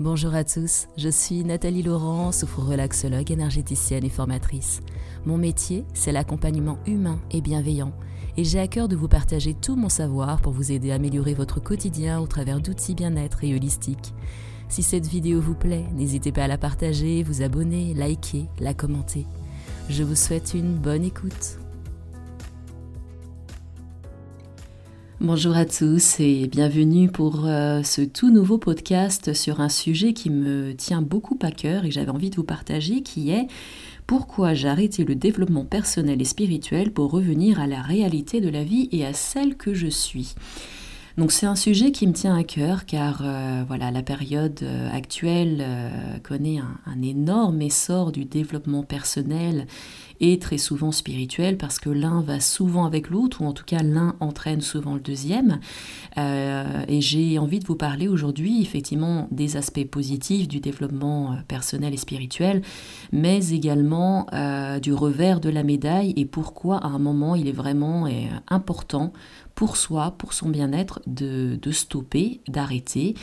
Bonjour à tous, je suis Nathalie Laurent, souphrorelaxologue, énergéticienne et formatrice. Mon métier, c'est l'accompagnement humain et bienveillant, et j'ai à cœur de vous partager tout mon savoir pour vous aider à améliorer votre quotidien au travers d'outils bien-être et holistiques. Si cette vidéo vous plaît, n'hésitez pas à la partager, vous abonner, liker, la commenter. Je vous souhaite une bonne écoute. Bonjour à tous et bienvenue pour euh, ce tout nouveau podcast sur un sujet qui me tient beaucoup à cœur et j'avais envie de vous partager qui est pourquoi j'ai arrêté le développement personnel et spirituel pour revenir à la réalité de la vie et à celle que je suis. Donc c'est un sujet qui me tient à cœur car euh, voilà la période euh, actuelle connaît un, énorme essor du développement personnel et très souvent spirituel parce que l'un va souvent avec l'autre, ou en tout cas l'un entraîne souvent le deuxième. Euh, et j'ai envie de vous parler aujourd'hui effectivement des aspects positifs du développement euh, personnel et spirituel, mais également euh, du revers de la médaille et pourquoi à un moment il est vraiment important pour soi, pour son bien-être, de, stopper, d'arrêter.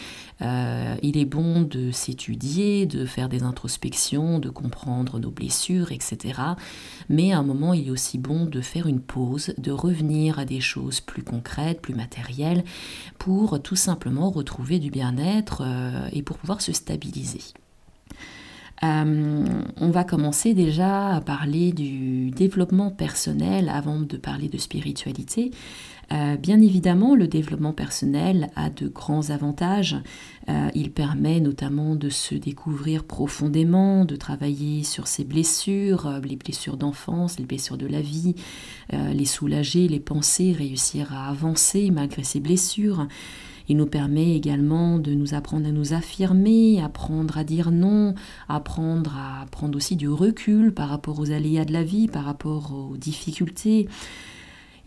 Euh, il est bon de s'étudier, de faire des introspections, de comprendre nos blessures, etc. Mais à un moment, il est aussi bon de faire une pause, de revenir à des choses plus concrètes, plus matérielles, pour tout simplement retrouver du bien-être euh, et pour pouvoir se stabiliser. Euh, on va commencer déjà à parler du développement personnel avant de parler de spiritualité. Euh, bien évidemment, le développement personnel a de grands avantages. Euh, il permet notamment de se découvrir profondément, de travailler sur ses blessures, les blessures d'enfance, les blessures de la vie, les soulager, les penser, réussir à avancer malgré ses blessures. Il nous permet également de nous apprendre à nous affirmer, apprendre à dire non, apprendre à prendre aussi du recul par rapport aux aléas de la vie, par rapport aux difficultés.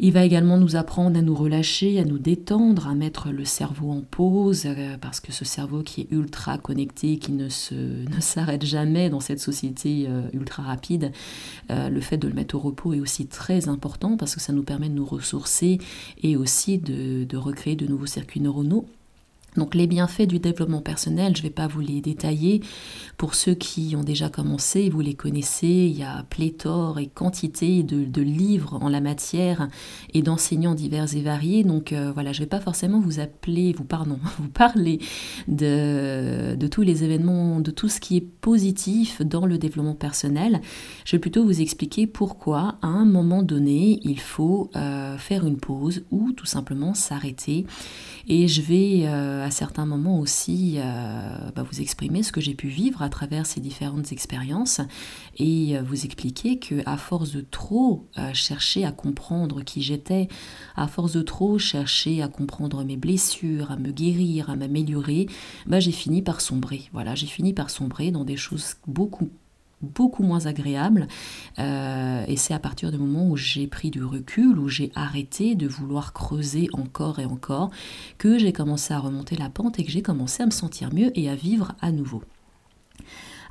Il va également nous apprendre à nous relâcher, à nous détendre, à mettre le cerveau en pause, euh, parce que ce cerveau qui est ultra connecté, qui ne, s'arrête jamais dans cette société euh, ultra rapide, euh, le fait de le mettre au repos est aussi très important parce que ça nous permet de nous ressourcer et aussi de recréer de nouveaux circuits neuronaux donc les bienfaits du développement personnel, je ne vais pas vous les détailler. Pour ceux qui ont déjà commencé, vous les connaissez, il y a pléthore et quantité de, livres en la matière et d'enseignants divers et variés. Donc euh, voilà, je ne vais pas forcément vous appeler, vous pardon, vous parler de, tous les événements, de tout ce qui est positif dans le développement personnel. Je vais plutôt vous expliquer pourquoi à un moment donné, il faut euh, faire une pause ou tout simplement s'arrêter. Et je vais... Euh, à certains moments aussi euh, bah, vous exprimer ce que j'ai pu vivre à travers ces différentes expériences et euh, vous expliquer que à force de trop euh, chercher à comprendre qui j'étais, à force de trop chercher à comprendre mes blessures, à me guérir, à m'améliorer, bah, j'ai fini par sombrer. Voilà, j'ai fini par sombrer dans des choses beaucoup beaucoup moins agréable. Euh, et c'est à partir du moment où j'ai pris du recul, où j'ai arrêté de vouloir creuser encore et encore, que j'ai commencé à remonter la pente et que j'ai commencé à me sentir mieux et à vivre à nouveau.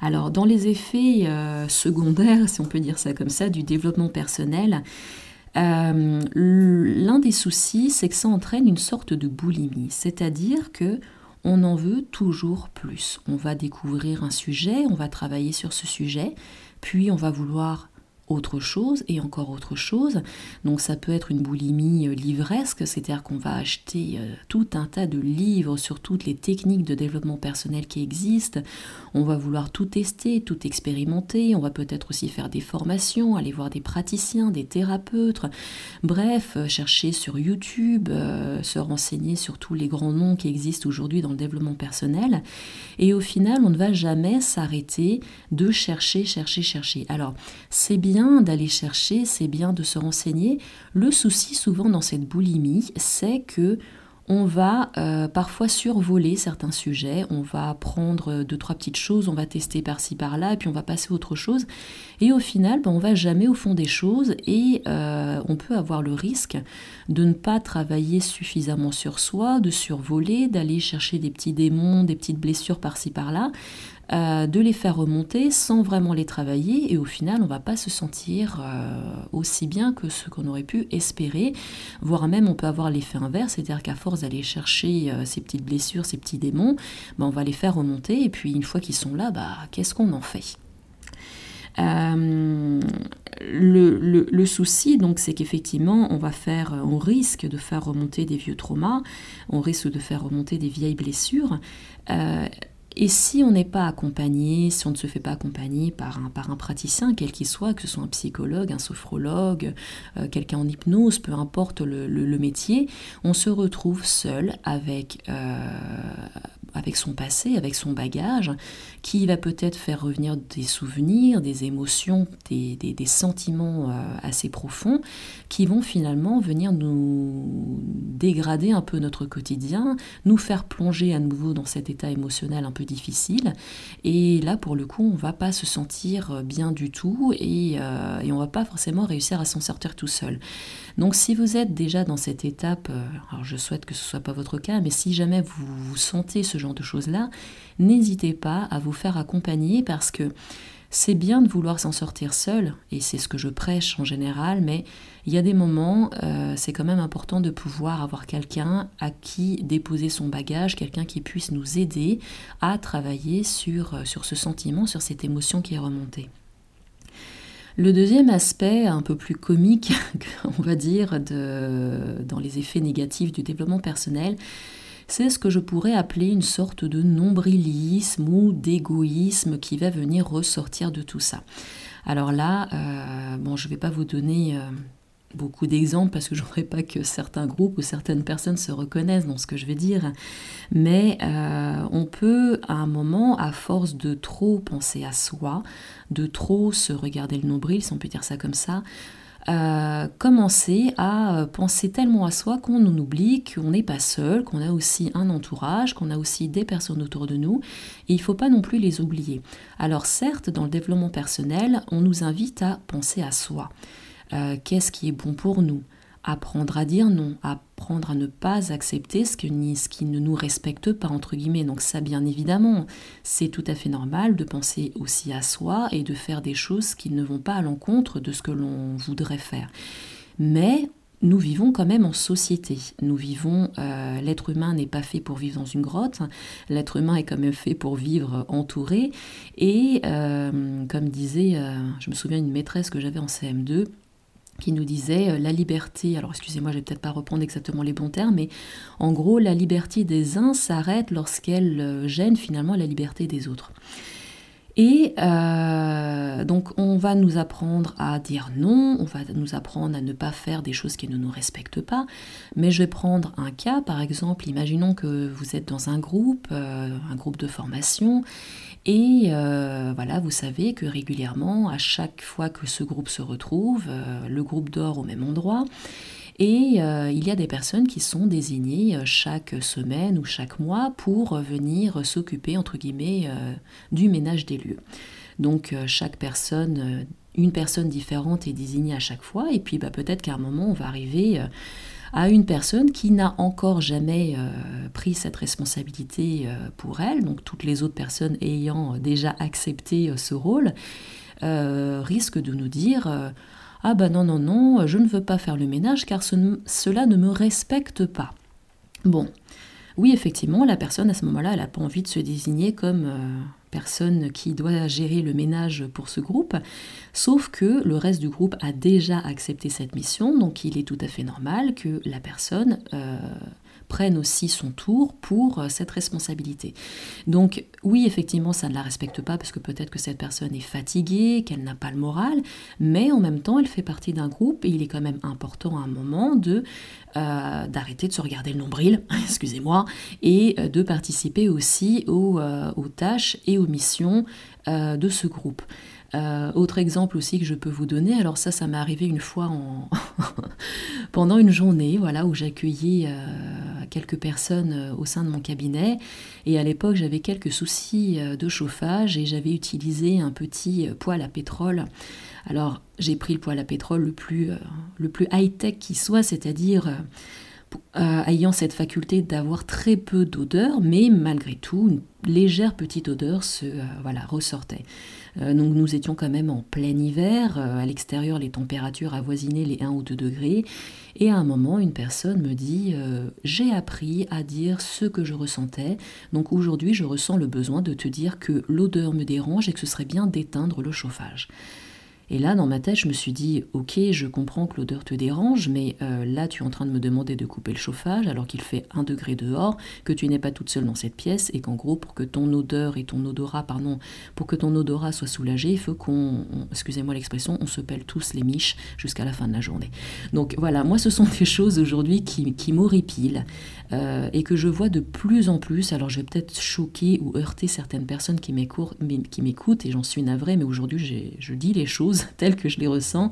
Alors dans les effets euh, secondaires, si on peut dire ça comme ça, du développement personnel, euh, l'un des soucis, c'est que ça entraîne une sorte de boulimie, c'est-à-dire que on en veut toujours plus. On va découvrir un sujet, on va travailler sur ce sujet, puis on va vouloir autre chose et encore autre chose. Donc ça peut être une boulimie euh, livresque, c'est-à-dire qu'on va acheter euh, tout un tas de livres sur toutes les techniques de développement personnel qui existent. On va vouloir tout tester, tout expérimenter. On va peut-être aussi faire des formations, aller voir des praticiens, des thérapeutes. Bref, euh, chercher sur YouTube, se renseigner sur tous les grands noms qui existent aujourd'hui dans le développement personnel. Et au final, on ne va jamais s'arrêter de chercher, chercher, chercher. Alors, c'est bien d'aller chercher, c'est bien de se renseigner. Le souci souvent dans cette boulimie, c'est que on va euh, parfois survoler certains sujets, on va prendre deux, trois petites choses, on va tester par-ci, par-là, et puis on va passer à autre chose. Et au final, ben, on va jamais au fond des choses et euh, on peut avoir le risque de ne pas travailler suffisamment sur soi, de survoler, d'aller chercher des petits démons, des petites blessures par-ci, par-là, euh, de les faire remonter sans vraiment les travailler. Et au final on va pas se sentir euh, aussi bien que ce qu'on aurait pu espérer, voire même on peut avoir l'effet inverse, c'est-à-dire qu'à force d'aller chercher euh, ces petites blessures, ces petits démons, ben, on va les faire remonter. Et puis une fois qu'ils sont là, bah, qu'est-ce qu'on en fait? Le, le, souci, donc, c'est qu'effectivement, on va faire, on risque de faire remonter des vieux traumas, on risque de faire remonter des vieilles blessures. Et si on n'est pas accompagné, si on ne se fait pas accompagner par un, par un praticien, quel qu'il soit, que ce soit un psychologue, un sophrologue, euh, quelqu'un en hypnose, peu importe le, métier, on se retrouve seul avec, euh, avec son passé, avec son bagage, qui va peut-être faire revenir des souvenirs, des émotions, des, sentiments euh, assez profonds, qui vont finalement venir nous dégrader un peu notre quotidien, nous faire plonger à nouveau dans cet état émotionnel un peu difficile. Et là, pour le coup, on va pas se sentir bien du tout et, euh, et on va pas forcément réussir à s'en sortir tout seul. Donc si vous êtes déjà dans cette étape, euh, alors je souhaite que ce ne soit pas votre cas, mais si jamais vous, vous sentez ce genre de choses-là, n'hésitez pas à vous faire accompagner parce que c'est bien de vouloir s'en sortir seul, et c'est ce que je prêche en général, mais il y a des moments, euh, c'est quand même important de pouvoir avoir quelqu'un à qui déposer son bagage, quelqu'un qui puisse nous aider à travailler sur, euh, ce sentiment, sur cette émotion qui est remontée. Le deuxième aspect, un peu plus comique, on va dire, de, dans les effets négatifs du développement personnel, c'est ce que je pourrais appeler une sorte de nombrilisme ou d'égoïsme qui va venir ressortir de tout ça. Alors là, euh, bon, je ne vais pas vous donner euh, beaucoup d'exemples parce que je voudrais pas que certains groupes ou certaines personnes se reconnaissent dans ce que je vais dire, mais euh, on peut à un moment, à force de trop penser à soi, de trop se regarder le nombril, si on peut dire ça comme ça, euh, commencer à penser tellement à soi qu'on en oublie qu'on n'est pas seul, qu'on a aussi un entourage, qu'on a aussi des personnes autour de nous, et il ne faut pas non plus les oublier. Alors certes, dans le développement personnel, on nous invite à penser à soi. Euh, qu'est-ce qui est bon pour nous, apprendre à dire non, apprendre à ne pas accepter ce, qui ne nous respecte pas, entre guillemets. Donc ça, bien évidemment, c'est tout à fait normal de penser aussi à soi et de faire des choses qui ne vont pas à l'encontre de ce que l'on voudrait faire. Mais nous vivons quand même en société. Nous vivons, euh, l'être humain n'est pas fait pour vivre dans une grotte, l'être humain est quand même fait pour vivre entouré. Et euh, comme disait, je me souviens d'une maîtresse que j'avais en CM2, qui nous disait euh, la liberté, alors excusez-moi, je vais peut-être pas reprendre exactement les bons termes, mais en gros, la liberté des uns s'arrête lorsqu'elle euh, gêne finalement la liberté des autres. Et euh, donc on va nous apprendre à dire non, on va nous apprendre à ne pas faire des choses qui ne nous respectent pas. Mais je vais prendre un cas, par exemple, imaginons que vous êtes dans un groupe, un groupe de formation, et euh, voilà, vous savez que régulièrement, à chaque fois que ce groupe se retrouve, euh, le groupe dort au même endroit. Et euh, il y a des personnes qui sont désignées chaque semaine ou chaque mois pour venir s'occuper, entre guillemets, du ménage des lieux. Donc chaque personne, une personne différente est désignée à chaque fois. Et puis bah, peut-être qu'à un moment, on va arriver à une personne qui n'a encore jamais euh, pris cette responsabilité euh, pour elle, donc toutes les autres personnes ayant déjà accepté euh, ce rôle, risquent de nous dire Ah ben non, non, non, je ne veux pas faire le ménage car cela ne me respecte pas. Bon, oui, effectivement, la personne à ce moment-là, elle n'a pas envie de se désigner comme personne qui doit gérer le ménage pour ce groupe, sauf que le reste du groupe a déjà accepté cette mission, donc il est tout à fait normal que la personne euh, prenne aussi son tour pour euh, cette responsabilité. Donc oui, effectivement, ça ne la respecte pas parce que peut-être que cette personne est fatiguée, qu'elle n'a pas le moral, mais en même temps, elle fait partie d'un groupe et il est quand même important à un moment de euh, d'arrêter de se regarder le nombril, excusez-moi, et euh, de participer aussi aux, aux tâches et aux missions de ce groupe. Euh, autre exemple aussi que je peux vous donner, alors ça, ça m'est arrivé une fois en pendant une journée, voilà, où j'accueillais euh, quelques personnes euh, au sein de mon cabinet. Et à l'époque, j'avais quelques soucis de chauffage et j'avais utilisé un petit poêle à pétrole. Alors, j'ai pris le poêle à pétrole le plus, le plus high-tech qui soit, c'est-à-dire ayant cette faculté d'avoir très peu d'odeur, mais malgré tout, une légère petite odeur se voilà, ressortait. Euh, donc nous étions quand même en plein hiver, euh, à l'extérieur les températures avoisinaient les 1 ou 2 degrés, et à un moment une personne me dit euh, j'ai appris à dire ce que je ressentais, donc aujourd'hui je ressens le besoin de te dire que l'odeur me dérange et que ce serait bien d'éteindre le chauffage. Et là, dans ma tête, je me suis dit, ok, je comprends que l'odeur te dérange, mais euh, là, tu es en train de me demander de couper le chauffage alors qu'il fait un degré dehors, que tu n'es pas toute seule dans cette pièce, et qu'en gros, pour que ton odeur et ton odorat, pardon, pour que ton odorat soit soulagé, il faut qu'on, excusez-moi l'expression, on se pèle tous les miches jusqu'à la fin de la journée. Donc voilà, moi, ce sont des choses aujourd'hui qui, qui m'horripilent euh, et que je vois de plus en plus. Alors, je vais peut-être choquer ou heurter certaines personnes qui m'écoutent, et j'en suis navrée, mais aujourd'hui, je dis les choses tel que je les ressens.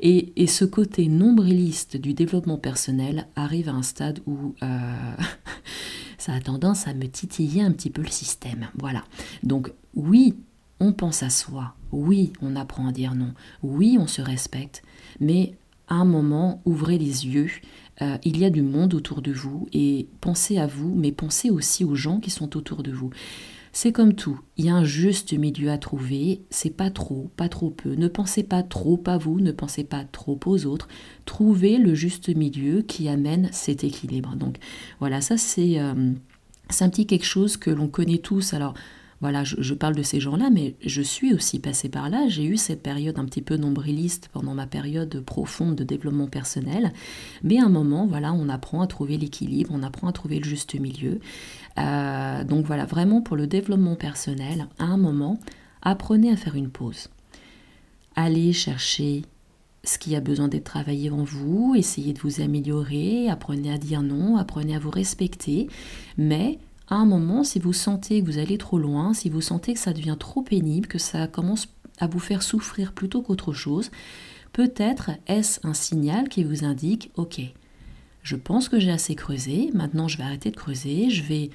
Et, ce côté nombriliste du développement personnel arrive à un stade où euh, ça a tendance à me titiller un petit peu le système. Voilà. Donc oui, on pense à soi. Oui, on apprend à dire non. Oui, on se respecte. Mais à un moment, ouvrez les yeux. Euh, il y a du monde autour de vous et pensez à vous, mais pensez aussi aux gens qui sont autour de vous. C'est comme tout, il y a un juste milieu à trouver, c'est pas trop, pas trop peu. Ne pensez pas trop à vous, ne pensez pas trop aux autres. Trouvez le juste milieu qui amène cet équilibre. Donc voilà, ça c'est euh, un petit quelque chose que l'on connaît tous. Alors voilà, je, parle de ces gens-là, mais je suis aussi passée par là. J'ai eu cette période un petit peu nombriliste pendant ma période profonde de développement personnel. Mais à un moment, voilà, on apprend à trouver l'équilibre, on apprend à trouver le juste milieu. Euh, donc voilà, vraiment pour le développement personnel, à un moment, apprenez à faire une pause. Allez chercher ce qui a besoin d'être travaillé en vous, essayez de vous améliorer, apprenez à dire non, apprenez à vous respecter, mais à un moment, si vous sentez que vous allez trop loin, si vous sentez que ça devient trop pénible, que ça commence à vous faire souffrir plutôt qu'autre chose, peut-être est-ce un signal qui vous indique, ok, je pense que j'ai assez creusé, maintenant je vais arrêter de creuser, je vais,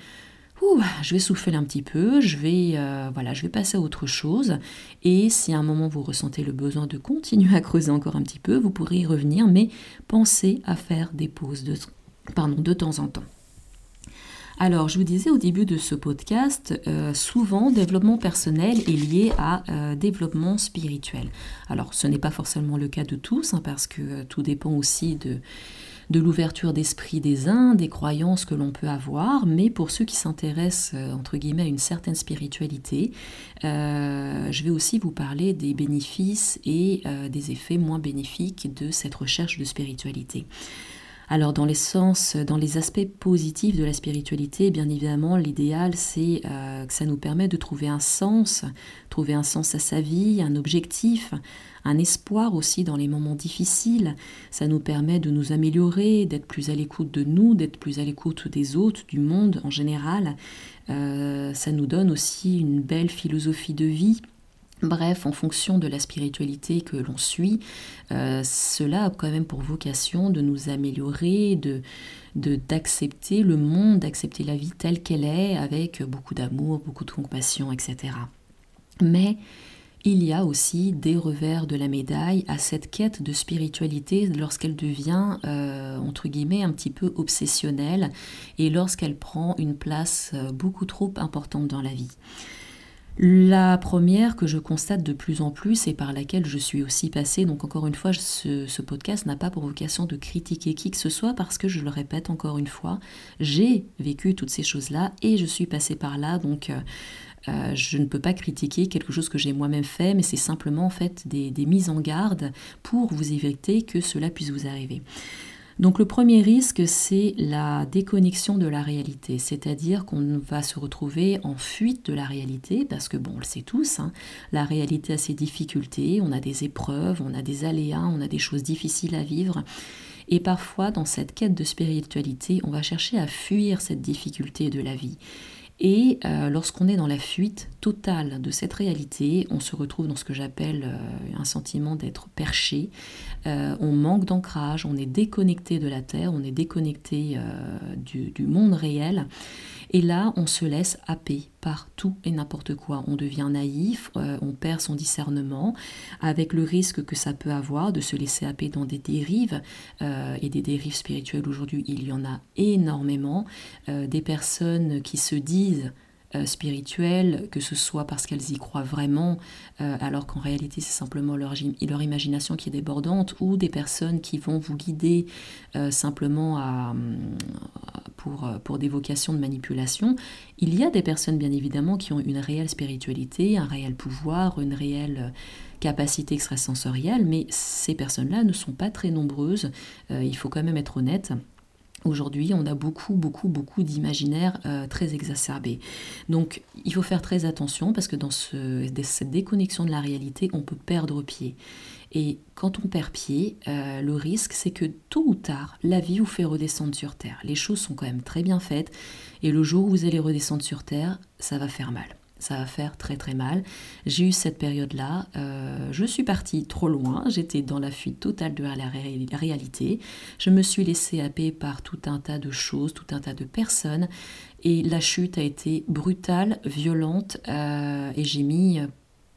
je vais souffler un petit peu, je vais, euh, voilà, je vais passer à autre chose. Et si à un moment vous ressentez le besoin de continuer à creuser encore un petit peu, vous pourrez y revenir, mais pensez à faire des pauses de temps en temps. Alors, je vous disais au début de ce podcast, euh, souvent, développement personnel est lié à euh, développement spirituel. Alors, ce n'est pas forcément le cas de tous, hein, parce que euh, tout dépend aussi de, de l'ouverture d'esprit des uns, des croyances que l'on peut avoir, mais pour ceux qui s'intéressent, entre guillemets, à une certaine spiritualité, je vais aussi vous parler des bénéfices et des effets moins bénéfiques de cette recherche de spiritualité. Alors dans les sens, dans les aspects positifs de la spiritualité, bien évidemment, l'idéal c'est euh, que ça nous permet de trouver un sens, trouver un sens à sa vie, un objectif, un espoir aussi dans les moments difficiles. Ça nous permet de nous améliorer, d'être plus à l'écoute de nous, d'être plus à l'écoute des autres, du monde en général. Euh, ça nous donne aussi une belle philosophie de vie Bref, en fonction de la spiritualité que l'on suit, euh, cela a quand même pour vocation de nous améliorer, de d'accepter le monde, d'accepter la vie telle qu'elle est, avec beaucoup d'amour, beaucoup de compassion, etc. Mais il y a aussi des revers de la médaille à cette quête de spiritualité lorsqu'elle devient, euh, entre guillemets, un petit peu obsessionnelle et lorsqu'elle prend une place euh, beaucoup trop importante dans la vie. La première que je constate de plus en plus et par laquelle je suis aussi passée, donc encore une fois, ce, podcast n'a pas pour vocation de critiquer qui que ce soit parce que je le répète encore une fois, j'ai vécu toutes ces choses-là et je suis passée par là, donc euh, euh, je ne peux pas critiquer quelque chose que j'ai moi-même fait, mais c'est simplement en fait des, des mises en garde pour vous éviter que cela puisse vous arriver. Donc le premier risque, c'est la déconnexion de la réalité, c'est-à-dire qu'on va se retrouver en fuite de la réalité, parce que bon, on le sait tous, hein, la réalité a ses difficultés, on a des épreuves, on a des aléas, on a des choses difficiles à vivre. Et parfois, dans cette quête de spiritualité, on va chercher à fuir cette difficulté de la vie. Et euh, lorsqu'on est dans la fuite totale de cette réalité, on se retrouve dans ce que j'appelle euh, un sentiment d'être perché. Euh, on manque d'ancrage, on est déconnecté de la Terre, on est déconnecté du, monde réel. Et là, on se laisse happer par tout et n'importe quoi. On devient naïf, euh, on perd son discernement, avec le risque que ça peut avoir de se laisser happer dans des dérives, euh, et des dérives spirituelles aujourd'hui, il y en a énormément. Euh, des personnes qui se disent spirituelles, que ce soit parce qu'elles y croient vraiment, alors qu'en réalité c'est simplement leur, imagination qui est débordante, ou des personnes qui vont vous guider simplement à, pour, pour des vocations de manipulation. Il y a des personnes bien évidemment qui ont une réelle spiritualité, un réel pouvoir, une réelle capacité extrasensorielle, mais ces personnes-là ne sont pas très nombreuses, il faut quand même être honnête. Aujourd'hui, on a beaucoup, beaucoup, beaucoup d'imaginaires euh, très exacerbés. Donc, il faut faire très attention parce que dans cette déconnexion de la réalité, on peut perdre pied. Et quand on perd pied, euh, le risque, c'est que tôt ou tard, la vie vous fait redescendre sur Terre. Les choses sont quand même très bien faites. Et le jour où vous allez redescendre sur Terre, ça va faire mal ça va faire très très mal. J'ai eu cette période-là, euh, je suis partie trop loin, j'étais dans la fuite totale de la réalité, je me suis laissée happer par tout un tas de choses, tout un tas de personnes, et la chute a été brutale, violente, euh, et j'ai mis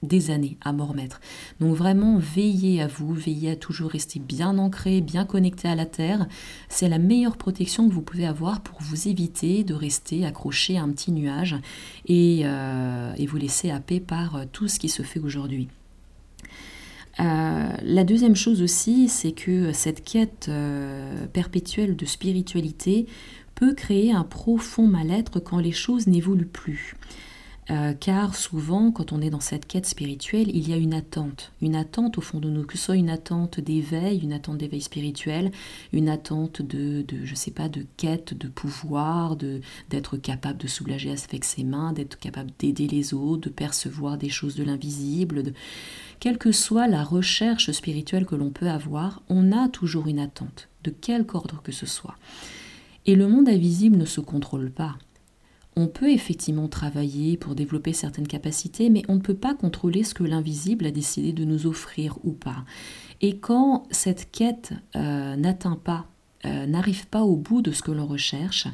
des années à m'en remettre. Donc vraiment, veillez à vous, veillez à toujours rester bien ancré, bien connecté à la Terre. C'est la meilleure protection que vous pouvez avoir pour vous éviter de rester accroché à un petit nuage et, euh, vous laisser happer par euh, tout ce qui se fait aujourd'hui. Euh, la deuxième chose aussi, c'est que cette quête perpétuelle de spiritualité peut créer un profond mal-être quand les choses n'évoluent plus. Euh, car souvent, quand on est dans cette quête spirituelle, il y a une attente, une attente au fond de nous, que ce soit une attente d'éveil, une attente d'éveil spirituel, une attente de, de, je sais pas, de quête, de pouvoir, de d'être capable de soulager avec ses mains, d'être capable d'aider les autres, de percevoir des choses de l'invisible. De... Quelle que soit la recherche spirituelle que l'on peut avoir, on a toujours une attente, de quelque ordre que ce soit. Et le monde invisible ne se contrôle pas. On peut effectivement travailler pour développer certaines capacités, mais on ne peut pas contrôler ce que l'invisible a décidé de nous offrir ou pas. Et quand cette quête euh, n'atteint pas, euh, n'arrive pas au bout de ce que l'on recherche,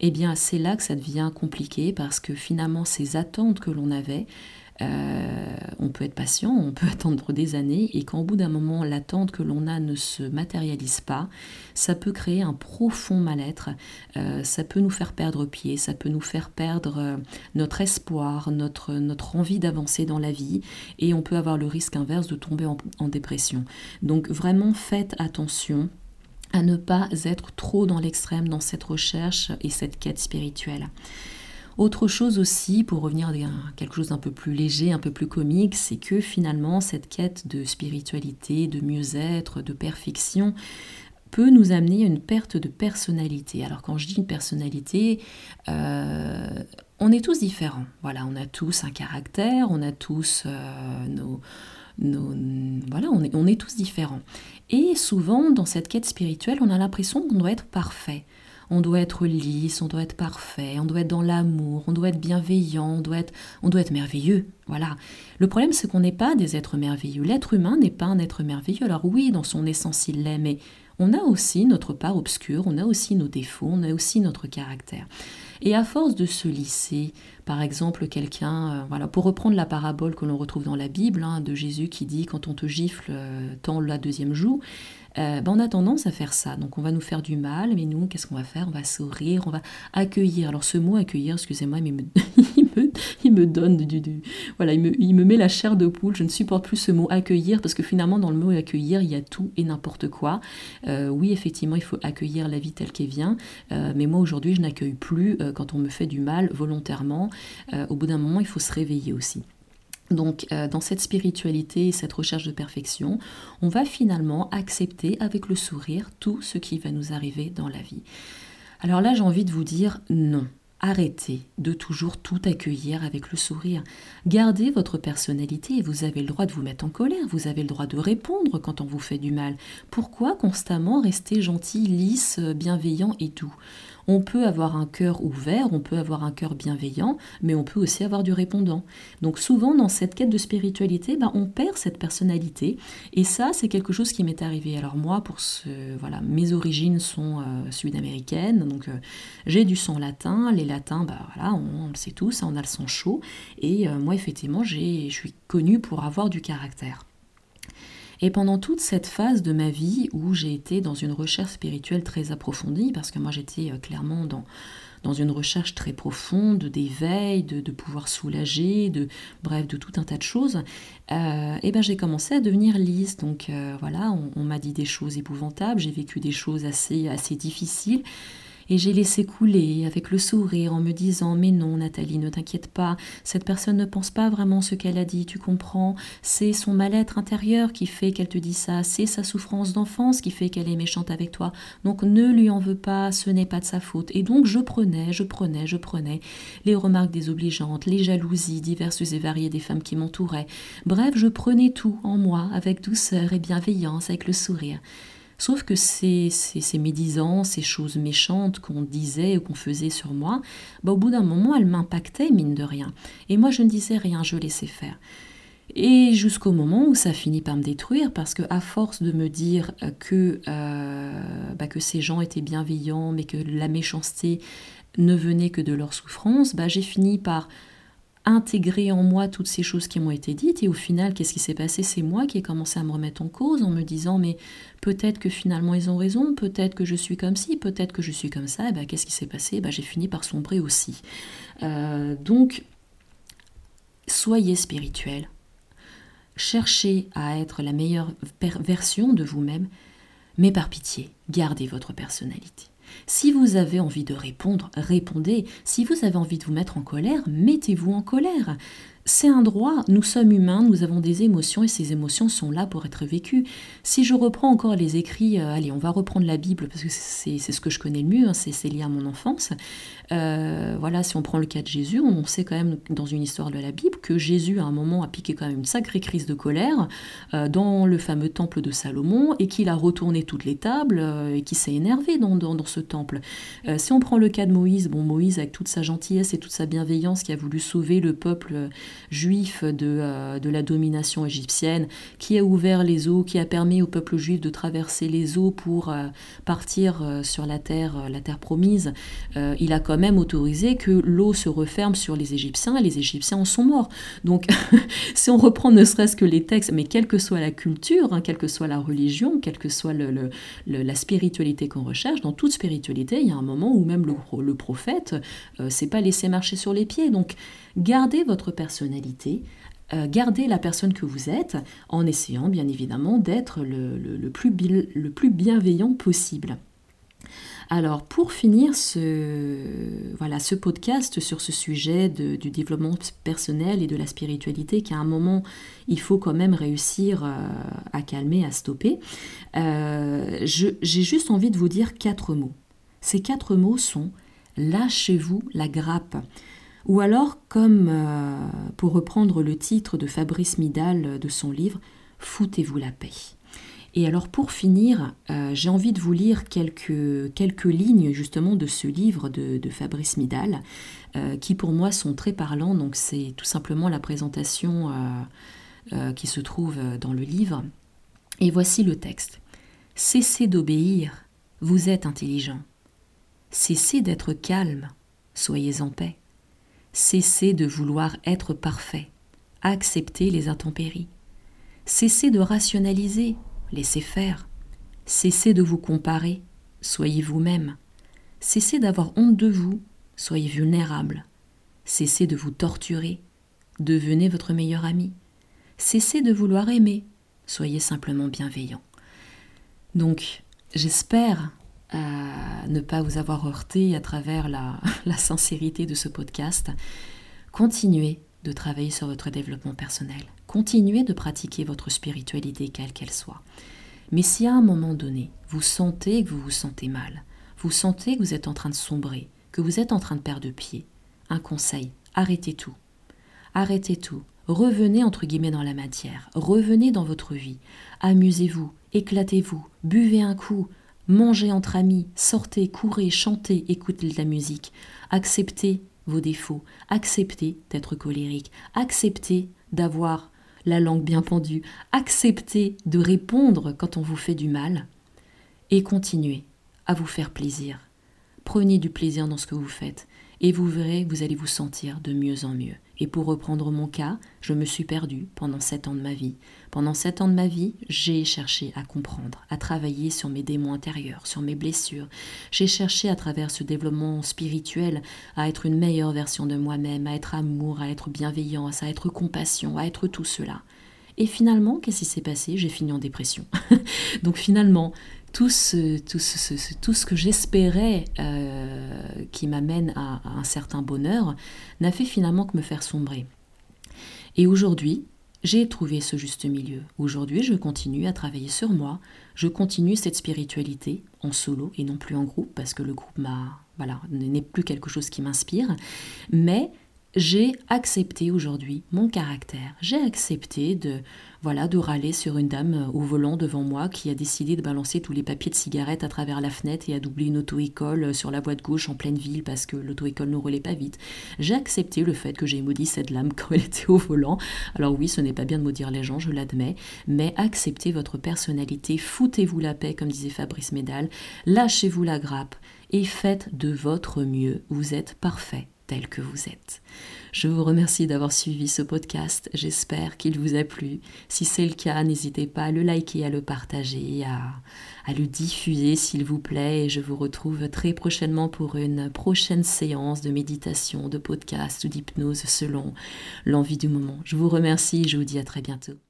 eh bien c'est là que ça devient compliqué parce que finalement ces attentes que l'on avait, euh, on peut être patient, on peut attendre des années, et quand au bout d'un moment l'attente que l'on a ne se matérialise pas, ça peut créer un profond mal-être, euh, ça peut nous faire perdre pied, ça peut nous faire perdre euh, notre espoir, notre, notre envie d'avancer dans la vie, et on peut avoir le risque inverse de tomber en dépression. Donc vraiment faites attention à ne pas être trop dans l'extrême dans cette recherche et cette quête spirituelle. Autre chose aussi, pour revenir à quelque chose d'un peu plus léger, un peu plus comique, c'est que finalement cette quête de spiritualité, de mieux-être, de perfection, peut nous amener à une perte de personnalité. Alors quand je dis une personnalité, euh, on est tous différents. Voilà, on a tous un caractère, on a tous euh, nos, voilà, est, on est tous différents. Et souvent, dans cette quête spirituelle, on a l'impression qu'on doit être parfait on doit être lisse, on doit être parfait, on doit être dans l'amour, on doit être bienveillant, on doit être, on doit être merveilleux. Voilà. Le problème, c'est qu'on n'est pas des êtres merveilleux. L'être humain n'est pas un être merveilleux. Alors oui, dans son essence, il l'est, mais on a aussi notre part obscure, on a aussi nos défauts, on a aussi notre caractère. Et à force de se lisser, par exemple, quelqu'un, euh, voilà, pour reprendre la parabole que l'on retrouve dans la Bible, hein, de Jésus qui dit quand on te gifle, euh, tends la deuxième joue, euh, ben, on a tendance à faire ça. Donc on va nous faire du mal, mais nous, qu'est-ce qu'on va faire? On va sourire, on va accueillir. Alors ce mot accueillir, excusez-moi, mais il me, donne du, du, voilà, il me, met la chair de poule. Je ne supporte plus ce mot accueillir parce que finalement dans le mot accueillir, il y a tout et n'importe quoi. Euh, oui, effectivement, il faut accueillir la vie telle qu'elle vient, euh, mais moi aujourd'hui, je n'accueille plus quand on me fait du mal volontairement. au bout d'un moment, il faut se réveiller aussi. Donc euh, dans cette spiritualité et cette recherche de perfection, on va finalement accepter avec le sourire tout ce qui va nous arriver dans la vie. Alors là, j'ai envie de vous dire non. Arrêtez de toujours tout accueillir avec le sourire. Gardez votre personnalité et vous avez le droit de vous mettre en colère, vous avez le droit de répondre quand on vous fait du mal. Pourquoi constamment rester gentil, lisse, bienveillant et doux On peut avoir un cœur ouvert, on peut avoir un cœur bienveillant, mais on peut aussi avoir du répondant. Donc souvent dans cette quête de spiritualité, ben, on perd cette personnalité. Et ça, c'est quelque chose qui m'est arrivé. Alors moi, pour ce, voilà, mes origines sont euh, sud-américaines, donc euh, j'ai du sang latin. Les latins, ben, voilà, on, le sait tous, hein, on a le sang chaud. Et euh, moi, effectivement, je suis connue pour avoir du caractère. Et pendant toute cette phase de ma vie où j'ai été dans une recherche spirituelle très approfondie, parce que moi j'étais euh, clairement dans, une recherche très profonde d'éveil, de, pouvoir soulager, de bref, de tout un tas de choses, euh, ben j'ai commencé à devenir lisse. Donc euh, voilà, on, m'a dit des choses épouvantables, j'ai vécu des choses assez difficiles. Et j'ai laissé couler avec le sourire en me disant Mais non, Nathalie, ne t'inquiète pas, cette personne ne pense pas vraiment ce qu'elle a dit, tu comprends C'est son mal-être intérieur qui fait qu'elle te dit ça, c'est sa souffrance d'enfance qui fait qu'elle est méchante avec toi. Donc ne lui en veux pas, ce n'est pas de sa faute. Et donc je prenais, je prenais, je prenais les remarques désobligeantes, les jalousies diverses et variées des femmes qui m'entouraient. Bref, je prenais tout en moi avec douceur et bienveillance, avec le sourire. Sauf que ces, ces, médisances, ces choses méchantes qu'on disait ou qu'on faisait sur moi, bah, au bout d'un moment, elles m'impactaient, mine de rien. Et moi, je ne disais rien, je laissais faire. Et jusqu'au moment où ça finit par me détruire, parce que force de me dire que, euh, bah, que ces gens étaient bienveillants, mais que la méchanceté ne venait que de leur souffrance, bah, j'ai fini par intégrer en moi toutes ces choses qui m'ont été dites et au final qu'est-ce qui s'est passé? C'est moi qui ai commencé à me remettre en cause en me disant mais peut-être que finalement ils ont raison peut-être que je suis comme ci peut-être que je suis comme ça et ben, qu'est-ce qui s'est passé? Ben, j'ai fini par sombrer aussi. Euh, donc soyez spirituel. Cherchez à être la meilleure version de vous-même mais par pitié gardez votre personnalité si vous avez envie de répondre, répondez. Si vous avez envie de vous mettre en colère, mettez-vous en colère. C'est un droit, nous sommes humains, nous avons des émotions et ces émotions sont là pour être vécues. Si je reprends encore les écrits, euh, allez, on va reprendre la Bible parce que c'est ce que je connais le mieux, hein, c'est lié à mon enfance. Euh, voilà, si on prend le cas de Jésus, on sait quand même dans une histoire de la Bible que Jésus à un moment a piqué quand même une sacrée crise de colère euh, dans le fameux temple de Salomon et qu'il a retourné toutes les tables et qui s'est énervé dans, dans, ce temple. si on prend le cas de Moïse, bon Moïse avec toute sa gentillesse et toute sa bienveillance qui a voulu sauver le peuple juif de, euh, de la domination égyptienne, qui a ouvert les eaux, qui a permis au peuple juif de traverser les eaux pour euh, partir euh, sur la terre, la terre promise, il a quand même autorisé que l'eau se referme sur les Égyptiens et les Égyptiens en sont morts. Donc, si on reprend ne serait-ce que les textes, mais quelle que soit la culture, hein, quelle que soit la religion, quelle que soit la spiritualité qu'on recherche, dans toute spiritualité, il y a un moment où même le, prophète s'est pas laissé marcher sur les pieds. Donc, Gardez votre personnalité, euh, gardez la personne que vous êtes en essayant bien évidemment d'être le, plus le plus bienveillant possible. Alors pour finir ce, voilà, ce podcast sur ce sujet du développement personnel et de la spiritualité qu'à un moment il faut quand même réussir euh, à calmer, à stopper, euh, j'ai juste envie de vous dire quatre mots. Ces quatre mots sont lâchez-vous la grappe. Ou alors, comme euh, pour reprendre le titre de Fabrice Midal de son livre, Foutez-vous la paix. Et alors pour finir, euh, j'ai envie de vous lire quelques, quelques lignes justement de ce livre de, Fabrice Midal, euh, qui pour moi sont très parlants. Donc c'est tout simplement la présentation qui se trouve dans le livre. Et voici le texte. Cessez d'obéir, vous êtes intelligent. Cessez d'être calme, soyez en paix. Cessez de vouloir être parfait. Acceptez les intempéries. Cessez de rationaliser. Laissez faire. Cessez de vous comparer. Soyez vous-même. Cessez d'avoir honte de vous. Soyez vulnérable. Cessez de vous torturer. Devenez votre meilleur ami. Cessez de vouloir aimer. Soyez simplement bienveillant. Donc, j'espère ne pas vous avoir heurté à travers la, sincérité de ce podcast. Continuez de travailler sur votre développement personnel. Continuez de pratiquer votre spiritualité, quelle qu'elle soit. Mais si à un moment donné, vous sentez que vous vous sentez mal, vous sentez que vous êtes en train de sombrer, que vous êtes en train de perdre pied, un conseil, arrêtez tout. Arrêtez tout. Revenez entre guillemets dans la matière. Revenez dans votre vie. Amusez-vous, éclatez-vous, buvez un coup, mangez entre amis, sortez, courez, chantez, écoutez de la musique, acceptez vos défauts, acceptez d'être colérique, acceptez d'avoir la langue bien pendue, acceptez de répondre quand on vous fait du mal, et continuez à vous faire plaisir. Prenez du plaisir dans ce que vous faites, et vous verrez, vous allez vous sentir de mieux en mieux. Et pour reprendre mon cas, je me suis perdue pendant sept ans de ma vie. Pendant sept ans de ma vie, j'ai cherché à comprendre, à travailler sur mes démons intérieurs, sur mes blessures. J'ai cherché à travers ce développement spirituel à être une meilleure version de moi-même, à être amour, à être bienveillance, à être compassion, à être tout cela. Et finalement, qu'est-ce qui s'est passé? J'ai fini en dépression. Donc finalement, tout ce, tout ce, tout ce que j'espérais euh, qui m'amène à, un certain bonheur n'a fait finalement que me faire sombrer. Et aujourd'hui, j'ai trouvé ce juste milieu. Aujourd'hui, je continue à travailler sur moi, je continue cette spiritualité en solo et non plus en groupe parce que le groupe n'est plus quelque chose qui m'inspire, mais j'ai accepté aujourd'hui mon caractère. J'ai accepté de voilà de râler sur une dame euh, au volant devant moi qui a décidé de balancer tous les papiers de cigarettes à travers la fenêtre et a doublé une auto-école euh, sur la voie de gauche en pleine ville parce que l'auto-école ne roulait pas vite. J'ai accepté le fait que j'ai maudit cette dame quand elle était au volant. Alors oui, ce n'est pas bien de maudire les gens, je l'admets, mais acceptez votre personnalité, foutez-vous la paix comme disait Fabrice Médal, lâchez-vous la grappe et faites de votre mieux. Vous êtes parfait tel que vous êtes. Je vous remercie d'avoir suivi ce podcast. J'espère qu'il vous a plu. Si c'est le cas, n'hésitez pas à le liker, à le partager, à, le diffuser s'il vous plaît. Et je vous retrouve très prochainement pour une prochaine séance de méditation, de podcast ou d'hypnose selon l'envie du moment. Je vous remercie et je vous dis à très bientôt.